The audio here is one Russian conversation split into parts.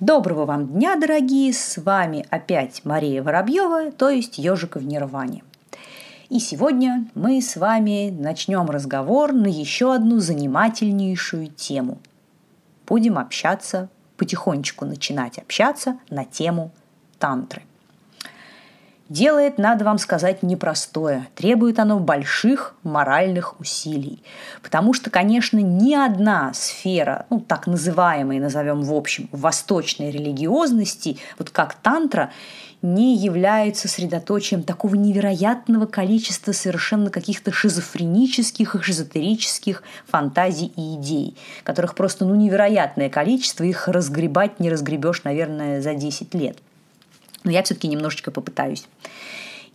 Доброго вам дня, дорогие! С вами опять Мария Воробьева, то есть Ежика в Нирване. И сегодня мы с вами начнем разговор на еще одну занимательнейшую тему. Будем общаться, потихонечку начинать общаться на тему тантры. Делает, надо вам сказать, непростое. Требует оно больших моральных усилий. Потому что, конечно, ни одна сфера, ну, так называемой, назовем в общем, восточной религиозности, вот как тантра, не является средоточием такого невероятного количества совершенно каких-то шизофренических и шизотерических фантазий и идей, которых просто ну, невероятное количество, их разгребать не разгребешь, наверное, за 10 лет – но я все-таки немножечко попытаюсь.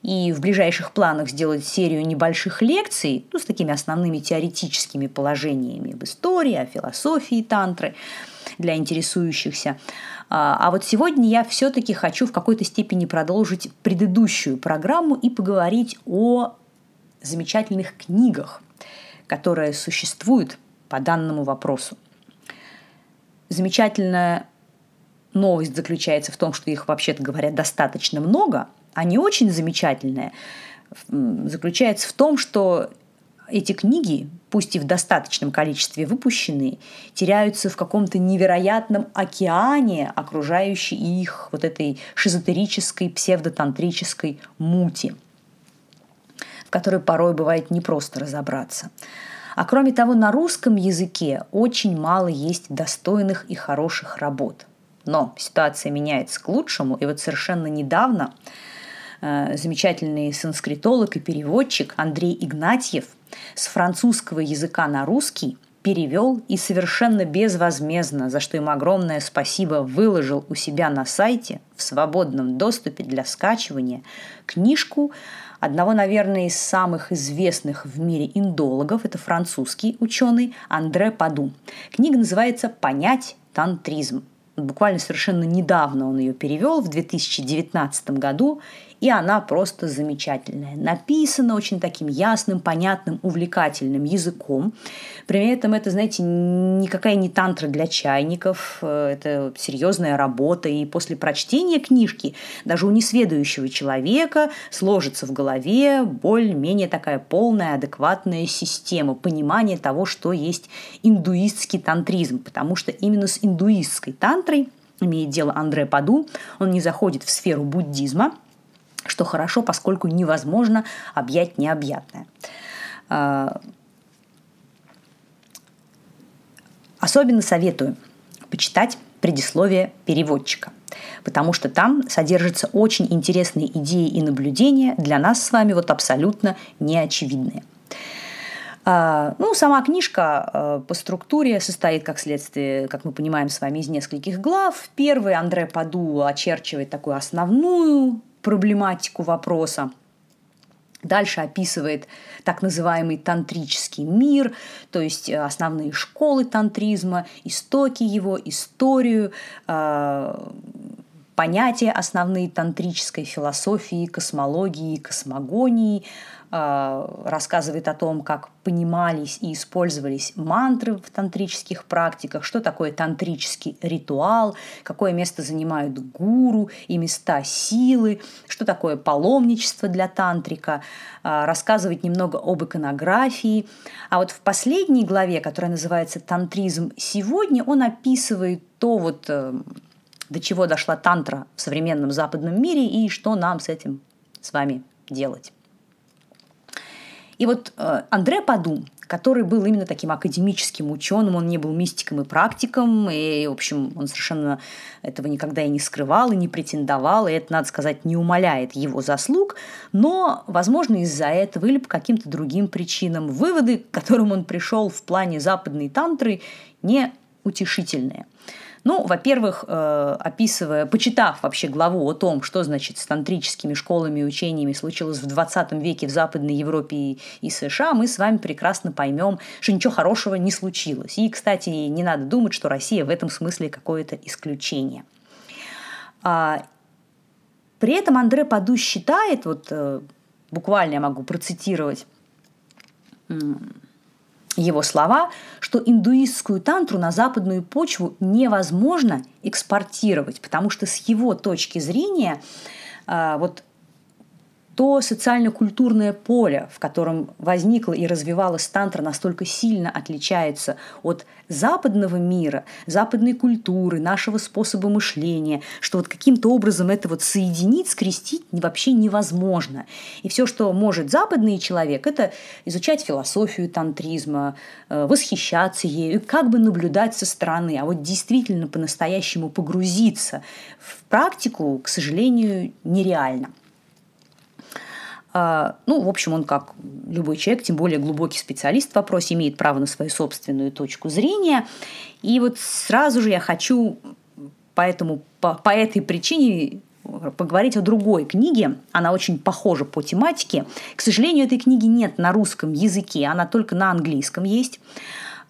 И в ближайших планах сделать серию небольших лекций ну, с такими основными теоретическими положениями в истории, о философии тантры для интересующихся. А, а вот сегодня я все-таки хочу в какой-то степени продолжить предыдущую программу и поговорить о замечательных книгах, которые существуют по данному вопросу. Замечательная новость заключается в том, что их, вообще-то говоря, достаточно много, а не очень замечательная заключается в том, что эти книги, пусть и в достаточном количестве выпущенные, теряются в каком-то невероятном океане, окружающей их вот этой шизотерической, псевдотантрической мути, в которой порой бывает непросто разобраться. А кроме того, на русском языке очень мало есть достойных и хороших работ – но ситуация меняется к лучшему, и вот совершенно недавно э, замечательный санскритолог и переводчик Андрей Игнатьев с французского языка на русский перевел и совершенно безвозмездно, за что ему огромное спасибо, выложил у себя на сайте в свободном доступе для скачивания книжку одного, наверное, из самых известных в мире индологов, это французский ученый Андре Паду. Книга называется «Понять тантризм» буквально совершенно недавно он ее перевел, в 2019 году, и она просто замечательная. Написана очень таким ясным, понятным, увлекательным языком. При этом это, знаете, никакая не тантра для чайников, э, это серьезная работа, и после прочтения книжки даже у несведущего человека сложится в голове более-менее такая полная, адекватная система понимания того, что есть индуистский тантризм, потому что именно с индуистской тантрой имеет дело Андре Паду, он не заходит в сферу буддизма – что хорошо, поскольку невозможно объять необъятное. А, особенно советую почитать предисловие переводчика, потому что там содержатся очень интересные идеи и наблюдения для нас с вами вот абсолютно неочевидные. А, ну, сама книжка а, по структуре состоит, как следствие, как мы понимаем с вами, из нескольких глав. Первый Андре Паду очерчивает такую основную проблематику вопроса. Дальше описывает так называемый тантрический мир, то есть э, основные школы тантризма, истоки его, историю, э, понятия основные тантрической философии, космологии, космогонии – а, рассказывает о том, как понимались и использовались мантры в тантрических практиках, что такое тантрический ритуал, какое место занимают гуру и места силы, что такое паломничество для тантрика, а, рассказывает немного об иконографии. А вот в последней главе, которая называется «Тантризм сегодня», он описывает то вот э, до чего дошла тантра в современном западном мире и что нам с этим с вами делать. И вот э, Андре Паду, который был именно таким академическим ученым, он не был мистиком и практиком, и, в общем, он совершенно этого никогда и не скрывал, и не претендовал, и это, надо сказать, не умаляет его заслуг, но, возможно, из-за этого или по каким-то другим причинам выводы, к которым он пришел в плане западной тантры, не утешительные. Ну, во-первых, э, описывая, почитав вообще главу о том, что значит с тантрическими школами и учениями случилось в 20 веке в Западной Европе и, США, мы с вами прекрасно поймем, что ничего хорошего не случилось. И, кстати, не надо думать, что Россия в этом смысле какое-то исключение. А, при этом Андре Паду считает, вот э, буквально я могу процитировать его слова, что индуистскую тантру на западную почву невозможно экспортировать, потому что с его точки зрения а, вот то социально-культурное поле, в котором возникла и развивалась тантра, настолько сильно отличается от западного мира, западной культуры, нашего способа мышления, что вот каким-то образом это вот соединить, скрестить вообще невозможно. И все, что может западный человек, это изучать философию тантризма, э, восхищаться ею, как бы наблюдать со стороны. А вот действительно по-настоящему погрузиться в практику, к сожалению, нереально. А, ну, в общем, он как любой человек, тем более глубокий специалист в вопросе, имеет право на свою собственную точку зрения. И вот сразу же я хочу поэтому, по, по этой причине поговорить о другой книге. Она очень похожа по тематике. К сожалению, этой книги нет на русском языке, она только на английском есть.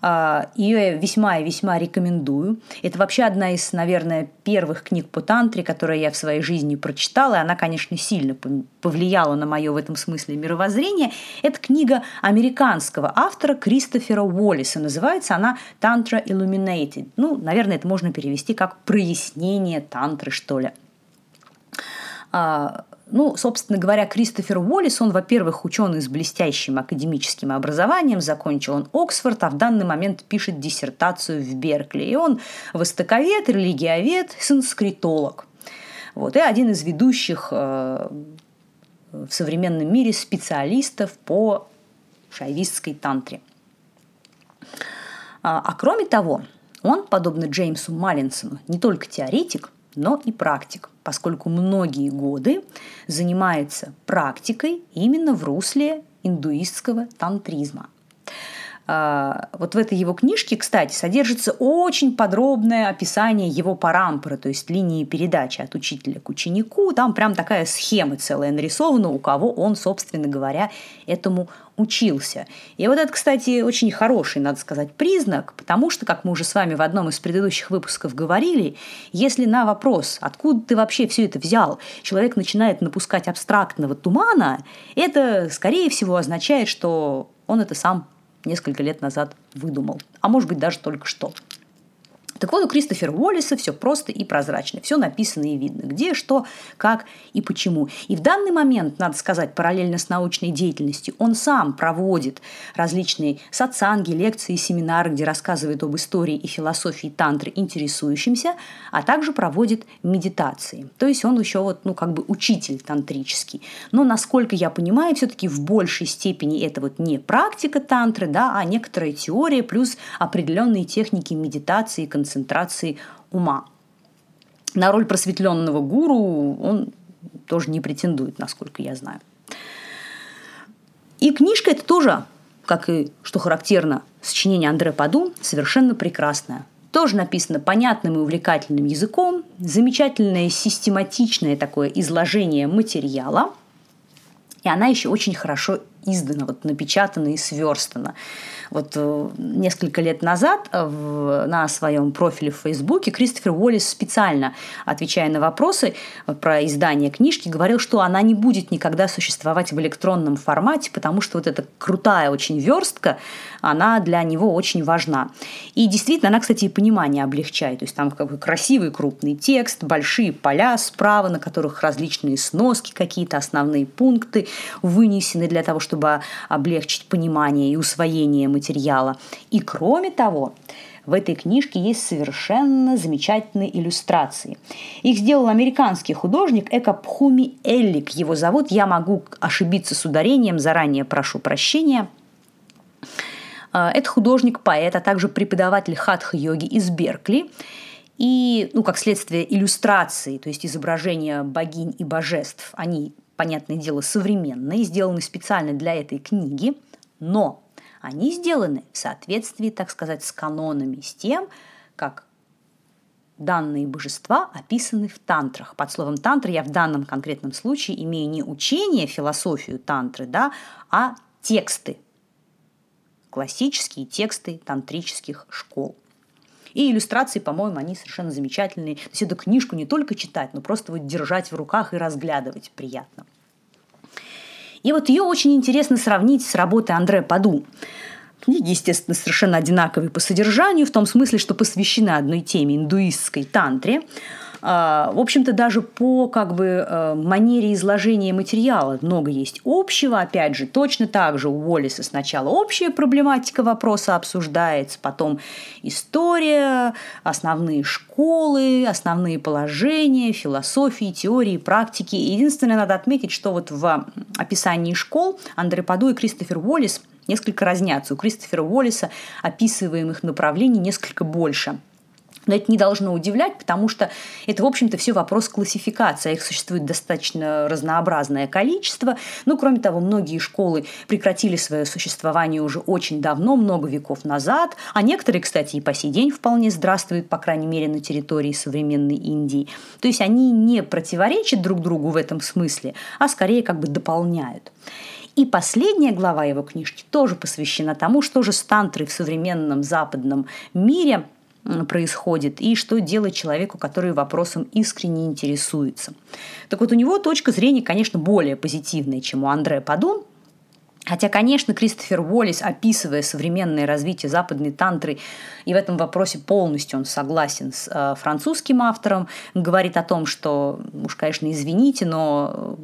А, Ее весьма и весьма рекомендую. Это вообще одна из, наверное, первых книг по тантре, которые я в своей жизни прочитала. И она, конечно, сильно повлияла на мое в этом смысле мировоззрение. Это книга американского автора Кристофера Уоллиса. Называется она «Тантра Illuminated». Ну, наверное, это можно перевести как «прояснение тантры», что ли. Ну, собственно говоря, Кристофер Уоллес, он, во-первых, ученый с блестящим академическим образованием, закончил он Оксфорд, а в данный момент пишет диссертацию в Беркли. И он востоковед, религиовед, санскритолог. Вот, и один из ведущих э, в современном мире специалистов по шайвистской тантре. А, а кроме того, он, подобно Джеймсу Маллинсону, не только теоретик, но и практик, поскольку многие годы занимается практикой именно в русле индуистского тантризма. А, вот в этой его книжке, кстати, содержится очень подробное описание его парампоры, то есть линии передачи от учителя к ученику. Там прям такая схема целая нарисована, у кого он, собственно говоря, этому учился. И вот это, кстати, очень хороший, надо сказать, признак, потому что, как мы уже с вами в одном из предыдущих выпусков говорили, если на вопрос, откуда ты вообще все это взял, человек начинает напускать абстрактного тумана, это, скорее всего, означает, что он это сам несколько лет назад выдумал. А может быть, даже только что. Так вот, у Кристофера Уоллиса все просто и прозрачно. Все написано и видно. Где, что, как и почему. И в данный момент, надо сказать, параллельно с научной деятельностью, он сам проводит различные сатсанги, лекции, семинары, где рассказывает об истории и философии тантры интересующимся, а также проводит медитации. То есть он еще вот, ну, как бы учитель тантрический. Но, насколько я понимаю, все-таки в большей степени это вот не практика тантры, да, а некоторая теория плюс определенные техники медитации и концентрации ума. На роль просветленного гуру он тоже не претендует, насколько я знаю. И книжка это тоже, как и, что характерно, сочинение Андре Паду, совершенно прекрасное. Тоже написано понятным и увлекательным языком, замечательное систематичное такое изложение материала, и она еще очень хорошо издана, вот напечатана и сверстана. Вот э, несколько лет назад э, в, на своем профиле в Фейсбуке Кристофер Уоллес специально, отвечая на вопросы э, про издание книжки, говорил, что она не будет никогда существовать в электронном формате, потому что вот эта крутая очень верстка, она для него очень важна. И действительно, она, кстати, и понимание облегчает. То есть там как бы красивый крупный текст, большие поля справа, на которых различные сноски, какие-то основные пункты вынесены для того, чтобы облегчить понимание и усвоение материала. И кроме того, в этой книжке есть совершенно замечательные иллюстрации. Их сделал американский художник Эко Пхуми Эллик. Его зовут. Я могу ошибиться с ударением, заранее прошу прощения. А, это художник-поэт, а также преподаватель хатха-йоги из Беркли. И, ну, как следствие, иллюстрации, то есть изображения богинь и божеств, они, понятное дело, современные, сделаны специально для этой книги, но они сделаны в соответствии, так сказать, с канонами, с тем, как данные божества описаны в тантрах. Под словом тантра я в данном конкретном случае имею не учение, философию тантры, да, а тексты, классические тексты тантрических школ. И иллюстрации, по-моему, они совершенно замечательные. То есть эту книжку не только читать, но просто вот держать в руках и разглядывать приятно. И вот ее очень интересно сравнить с работой Андре Паду. Книги, естественно, совершенно одинаковые по содержанию, в том смысле, что посвящены одной теме – индуистской тантре. А, в общем-то, даже по как бы э, манере изложения материала много есть общего. Опять же, точно так же у Уоллиса сначала общая проблематика вопроса обсуждается, потом история, основные школы, основные положения, философии, теории, практики. Единственное, надо отметить, что вот в описании школ Андре Паду и Кристофер Уоллис несколько разнятся. У Кристофера Уоллиса описываемых направлений несколько больше – но это не должно удивлять, потому что это, в общем-то, все вопрос классификации. Их существует достаточно разнообразное количество. Ну, кроме того, многие школы прекратили свое существование уже очень давно, много веков назад, а некоторые, кстати, и по сей день вполне здравствуют, по крайней мере, на территории современной Индии. То есть они не противоречат друг другу в этом смысле, а скорее как бы дополняют. И последняя глава его книжки тоже посвящена тому, что же с тантрой в современном западном мире – происходит и что делать человеку, который вопросом искренне интересуется. Так вот, у него точка зрения, конечно, более позитивная, чем у Андрея Падун, Хотя, конечно, Кристофер Уоллес, описывая современное развитие западной тантры, и в этом вопросе полностью он согласен с э, французским автором, говорит о том, что, уж, конечно, извините, но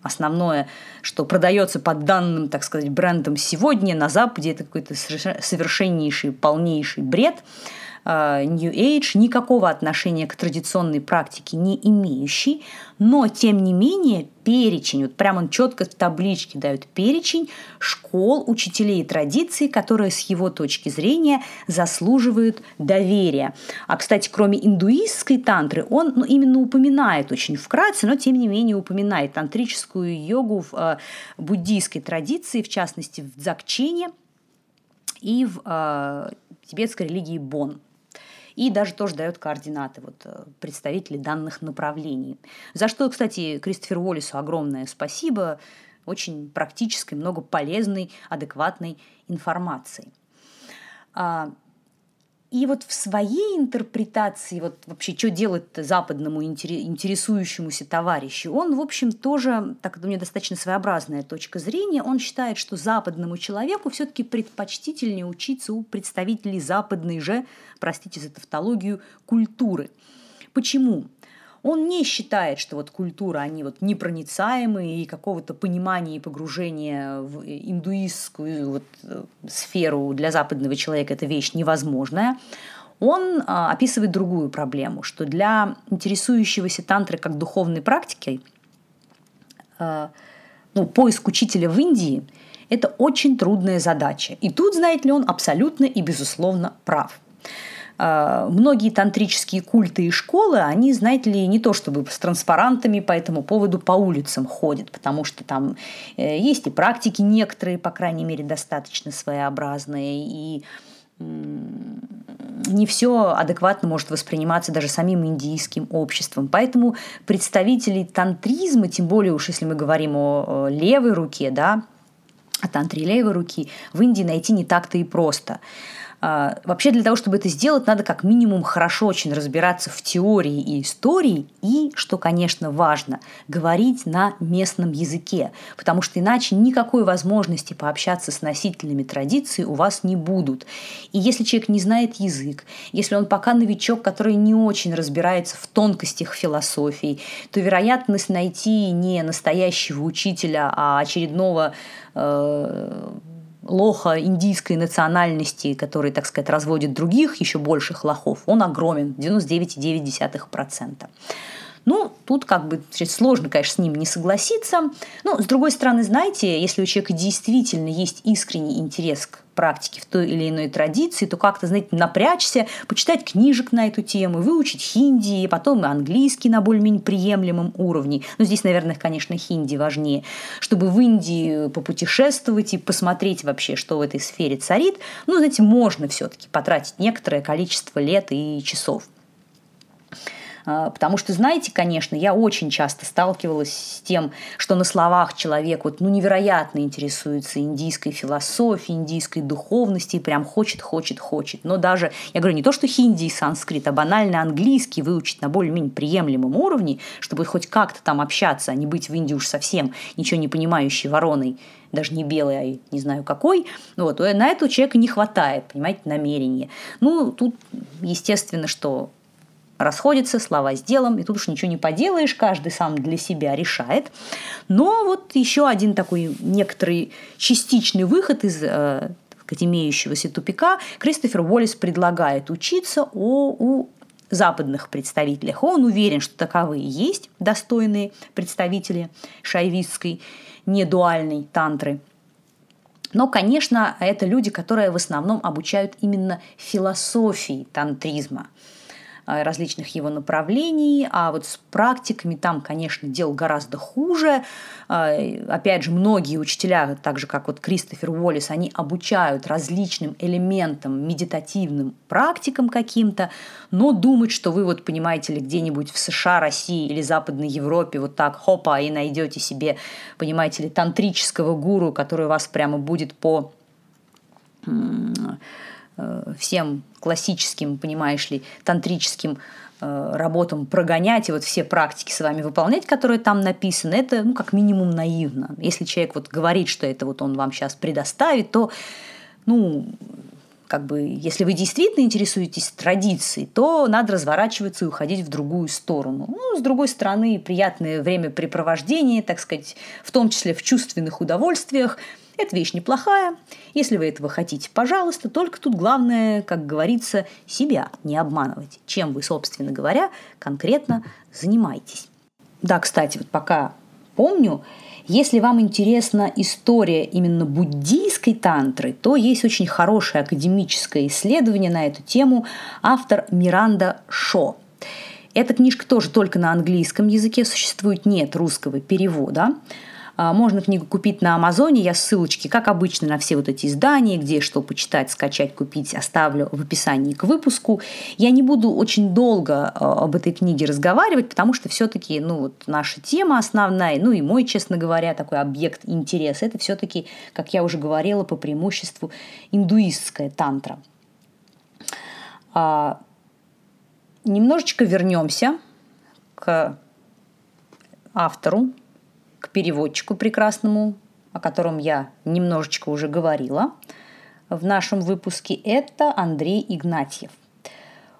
основное, что продается под данным, так сказать, брендом сегодня на Западе, это какой-то совершеннейший, полнейший бред – New Age, никакого отношения к традиционной практике не имеющий, но тем не менее перечень, вот прямо он четко в табличке дает перечень школ, учителей и традиций, которые с его точки зрения заслуживают доверия. А, кстати, кроме индуистской тантры, он ну, именно упоминает очень вкратце, но тем не менее упоминает тантрическую йогу в э, буддийской традиции, в частности в дзакчене и в э, тибетской религии Бон и даже тоже дает координаты вот, э, представителей данных направлений. За что, кстати, Кристоферу Уоллису огромное спасибо, очень практической, много полезной, адекватной информации. И вот в своей интерпретации, вот вообще, что делать западному интересующемуся товарищу, он, в общем, тоже, так это у него достаточно своеобразная точка зрения, он считает, что западному человеку все-таки предпочтительнее учиться у представителей западной же, простите за тавтологию, культуры. Почему? Он не считает, что вот культура, они вот непроницаемые и какого-то понимания и погружения в индуистскую вот э, сферу для западного человека это вещь невозможная. Он а, описывает другую проблему, что для интересующегося тантры как духовной практикой а, ну, поиск учителя в Индии – это очень трудная задача. И тут, знаете ли, он абсолютно и безусловно прав. А, многие тантрические культы и школы, они, знаете ли, не то чтобы с транспарантами по этому поводу по улицам ходят, потому что там э, есть и практики некоторые, по крайней мере, достаточно своеобразные, и не все адекватно может восприниматься даже самим индийским обществом. Поэтому представителей тантризма, тем более уж если мы говорим о левой руке, да, о тантре левой руки, в Индии найти не так-то и просто. А, вообще для того, чтобы это сделать, надо как минимум хорошо очень разбираться в теории и истории и, что, конечно, важно, говорить на местном языке, потому что иначе никакой возможности пообщаться с носителями традиции у вас не будут. И если человек не знает язык, если он пока новичок, который не очень разбирается в тонкостях философии, то вероятность найти не настоящего учителя, а очередного э, лоха индийской национальности, который, так сказать, разводит других еще больших лохов, он огромен, 99,9%. Ну, тут как бы сложно, конечно, с ним не согласиться. Но, с другой стороны, знаете, если у человека действительно есть искренний интерес к практике в той или иной традиции, то как-то, знаете, напрячься, почитать книжек на эту тему, выучить хинди, и потом английский на более-менее приемлемом уровне. Но здесь, наверное, конечно, хинди важнее. Чтобы в Индии попутешествовать и посмотреть вообще, что в этой сфере царит, ну, знаете, можно все-таки потратить некоторое количество лет и часов. А, потому что, знаете, конечно, я очень часто сталкивалась с тем, что на словах человек вот, ну, невероятно интересуется индийской философией, индийской духовности, и прям хочет, хочет, хочет. Но даже, я говорю, не то, что хинди и санскрит, а банально английский выучить на более-менее приемлемом уровне, чтобы хоть как-то там общаться, а не быть в Индии уж совсем ничего не понимающей вороной, даже не белый, а не знаю какой, вот, на этого человека не хватает, понимаете, намерения. Ну, тут, естественно, что расходятся слова с делом, и тут уж ничего не поделаешь, каждый сам для себя решает. Но вот еще один такой некоторый частичный выход из э, имеющегося тупика Кристофер Уоллес предлагает учиться о, у западных представителях. Он уверен, что таковые есть достойные представители шайвистской недуальной тантры. Но, конечно, это люди, которые в основном обучают именно философии тантризма – различных его направлений, а вот с практиками там, конечно, дел гораздо хуже. Э, опять же, многие учителя, так же как вот Кристофер Уоллес, они обучают различным элементам, медитативным практикам каким-то, но думать, что вы вот, понимаете ли, где-нибудь в США, России или Западной Европе вот так хопа и найдете себе, понимаете ли, тантрического гуру, который вас прямо будет по всем классическим, понимаешь ли, тантрическим э, работам прогонять и вот все практики с вами выполнять, которые там написаны, это, ну, как минимум наивно. Если человек вот говорит, что это вот он вам сейчас предоставит, то, ну, как бы, если вы действительно интересуетесь традицией, то надо разворачиваться и уходить в другую сторону. Ну, с другой стороны, приятное времяпрепровождение, так сказать, в том числе в чувственных удовольствиях – это вещь неплохая. Если вы этого хотите, пожалуйста. Только тут главное, как говорится, себя не обманывать. Чем вы, собственно говоря, конкретно занимаетесь. Да, кстати, вот пока помню, если вам интересна история именно буддийской тантры, то есть очень хорошее академическое исследование на эту тему автор Миранда Шо. Эта книжка тоже только на английском языке существует, нет русского перевода. А, можно книгу купить на Амазоне. Я ссылочки, как обычно, на все вот эти издания, где что почитать, скачать, купить, оставлю в описании к выпуску. Я не буду очень долго а, об этой книге разговаривать, потому что все-таки ну, вот наша тема основная, ну и мой, честно говоря, такой объект интереса, это все-таки, как я уже говорила, по преимуществу индуистская тантра. А, немножечко вернемся к автору переводчику прекрасному, о котором я немножечко уже говорила в нашем выпуске, это Андрей Игнатьев.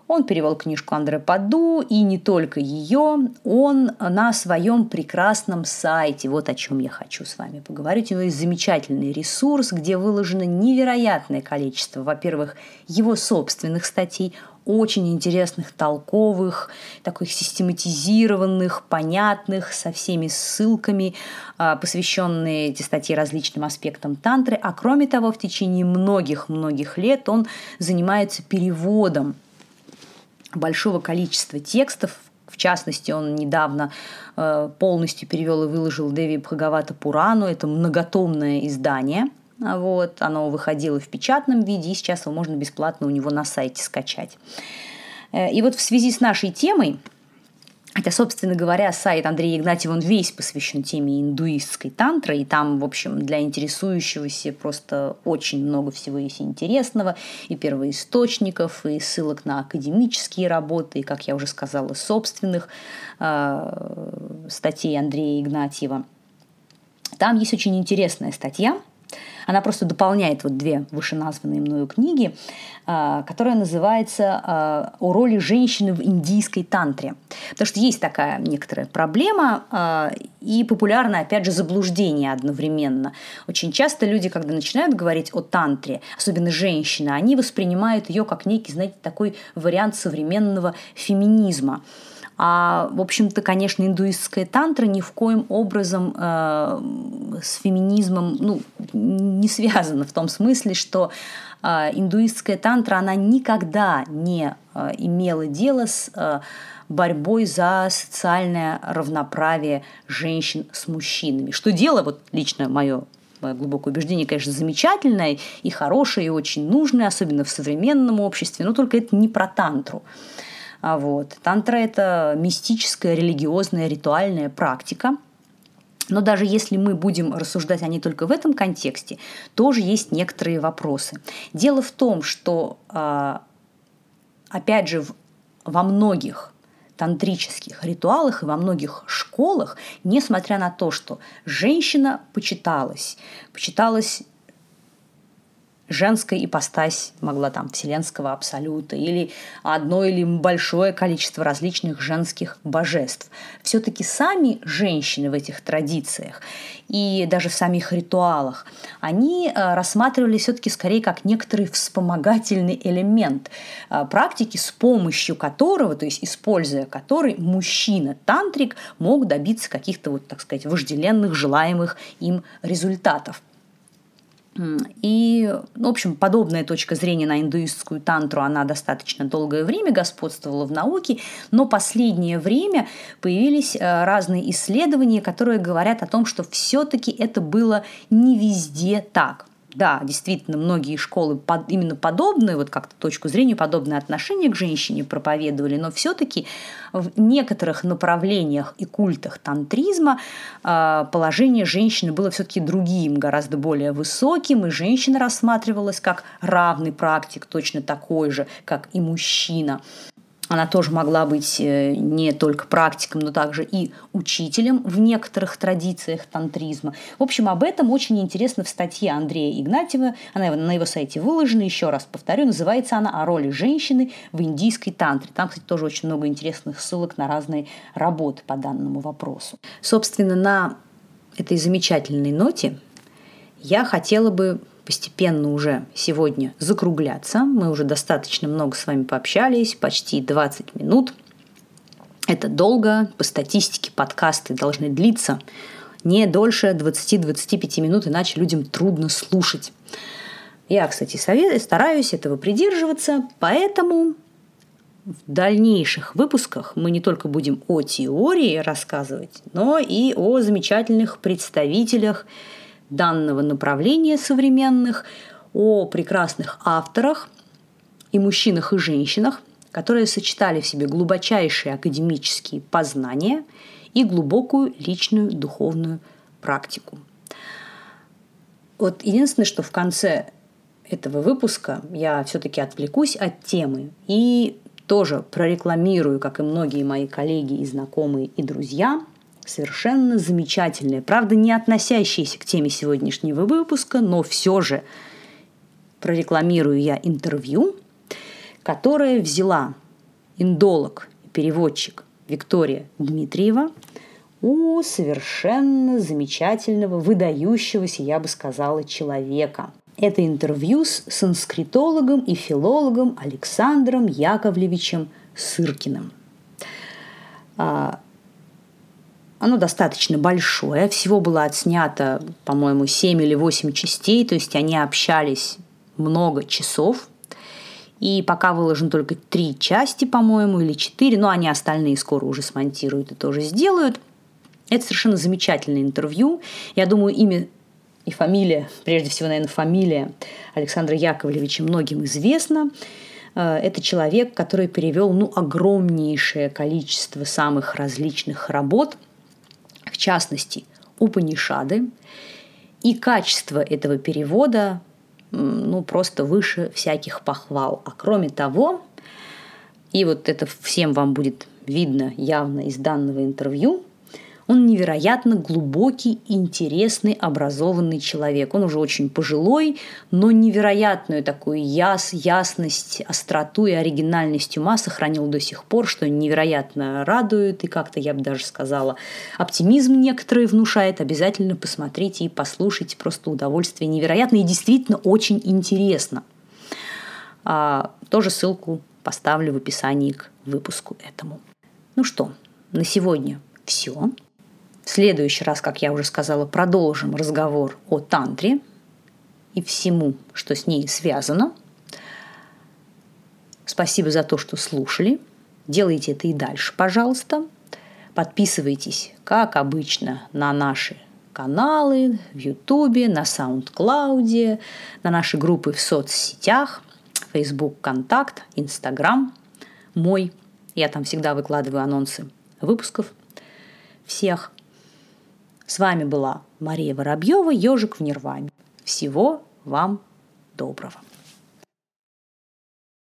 Он перевел книжку Андре Паду, и не только ее, он на своем прекрасном сайте, вот о чем я хочу с вами поговорить, у него есть замечательный ресурс, где выложено невероятное количество, во-первых, его собственных статей, очень интересных, толковых, таких систематизированных, понятных, со всеми ссылками, а, посвященные эти статьи различным аспектам тантры. А кроме того, в течение многих-многих лет он занимается переводом большого количества текстов, в частности, он недавно э, полностью перевел и выложил Деви Бхагавата Пурану. Это многотомное издание – вот, оно выходило в печатном виде, и сейчас его можно бесплатно у него на сайте скачать. Э, и вот в связи с нашей темой, Хотя, собственно говоря, сайт Андрея Игнатьева, он весь посвящен теме индуистской тантры, и там, в общем, для интересующегося просто очень много всего есть интересного, и первоисточников, и ссылок на академические работы, и, как я уже сказала, собственных э, статей Андрея Игнатьева. Там есть очень интересная статья – она просто дополняет вот две вышеназванные мною книги, а, которая называется а, «О роли женщины в индийской тантре». Потому что есть такая некоторая проблема а, и популярное, опять же, заблуждение одновременно. Очень часто люди, когда начинают говорить о тантре, особенно женщины, они воспринимают ее как некий, знаете, такой вариант современного феминизма. А, в общем-то, конечно, индуистская тантра ни в коем образом э, с феминизмом ну, не связана в том смысле, что э, индуистская тантра, она никогда не э, имела дело с э, борьбой за социальное равноправие женщин с мужчинами. Что дело, вот лично мое глубокое убеждение, конечно, замечательное и хорошее, и очень нужное, особенно в современном обществе, но только это не про тантру. А вот. Тантра – это мистическая, религиозная, ритуальная практика, но даже если мы будем рассуждать о ней только в этом контексте, тоже есть некоторые вопросы. Дело в том, что, а, опять же, во многих тантрических ритуалах и во многих школах, несмотря на то, что женщина почиталась, почиталась женская ипостась могла там вселенского абсолюта или одно или большое количество различных женских божеств. Все-таки сами женщины в этих традициях и даже в самих ритуалах, они э, рассматривали все-таки скорее как некоторый вспомогательный элемент э, практики, с помощью которого, то есть используя который, мужчина-тантрик мог добиться каких-то, вот, так сказать, вожделенных, желаемых им результатов. И, ну, в общем, подобная точка зрения на индуистскую тантру, она достаточно долгое время господствовала в науке, но последнее время появились э, разные исследования, которые говорят о том, что все-таки это было не везде так. Да, действительно, многие школы под, именно подобные, вот как-то точку зрения, подобное отношение к женщине проповедовали, но все-таки в некоторых направлениях и культах тантризма э, положение женщины было все-таки другим, гораздо более высоким, и женщина рассматривалась как равный практик, точно такой же, как и мужчина она тоже могла быть э, не только практиком, но также и учителем в некоторых традициях тантризма. В общем, об этом очень интересно в статье Андрея Игнатьева. Она на его сайте выложена, еще раз повторю, называется она «О роли женщины в индийской тантре». Там, кстати, тоже очень много интересных ссылок на разные работы по данному вопросу. Собственно, на этой замечательной ноте я хотела бы постепенно уже сегодня закругляться. Мы уже достаточно много с вами пообщались, почти 20 минут. Это долго, по статистике подкасты должны длиться не дольше 20-25 минут, иначе людям трудно слушать. Я, кстати, совет, стараюсь этого придерживаться, поэтому в дальнейших выпусках мы не только будем о теории рассказывать, но и о замечательных представителях данного направления современных, о прекрасных авторах и мужчинах и женщинах, которые сочетали в себе глубочайшие академические познания и глубокую личную духовную практику. Вот единственное, что в конце этого выпуска я все-таки отвлекусь от темы и тоже прорекламирую, как и многие мои коллеги и знакомые и друзья – совершенно замечательные, правда, не относящиеся к теме сегодняшнего выпуска, но все же прорекламирую я интервью, которое взяла индолог переводчик Виктория Дмитриева у совершенно замечательного, выдающегося, я бы сказала, человека. Это интервью с санскритологом и филологом Александром Яковлевичем Сыркиным. Оно достаточно большое. Всего было отснято, по-моему, 7 или 8 частей. То есть они общались много часов. И пока выложено только три части, по-моему, или четыре, но они остальные скоро уже смонтируют и тоже сделают. Это совершенно замечательное интервью. Я думаю, имя и фамилия, прежде всего, наверное, фамилия Александра Яковлевича многим известна. Э, это человек, который перевел ну, огромнейшее количество самых различных работ – в частности, Упанишады, и качество этого перевода ну, просто выше всяких похвал. А кроме того, и вот это всем вам будет видно явно из данного интервью, он невероятно глубокий, интересный, образованный человек. Он уже очень пожилой, но невероятную такую яс, ясность, остроту и оригинальность ума сохранил до сих пор, что невероятно радует и как-то, я бы даже сказала, оптимизм некоторые внушает. Обязательно посмотрите и послушайте. Просто удовольствие невероятное и действительно очень интересно. А, тоже ссылку поставлю в описании к выпуску этому. Ну что, на сегодня все. В следующий раз, как я уже сказала, продолжим разговор о тантре и всему, что с ней связано. Спасибо за то, что слушали. Делайте это и дальше, пожалуйста. Подписывайтесь, как обычно, на наши каналы в Ютубе, на SoundCloud, на наши группы в соцсетях, Facebook, Контакт, Инстаграм, мой Я там всегда выкладываю анонсы выпусков всех. С вами была Мария Воробьева, ежик в Нирване. Всего вам доброго.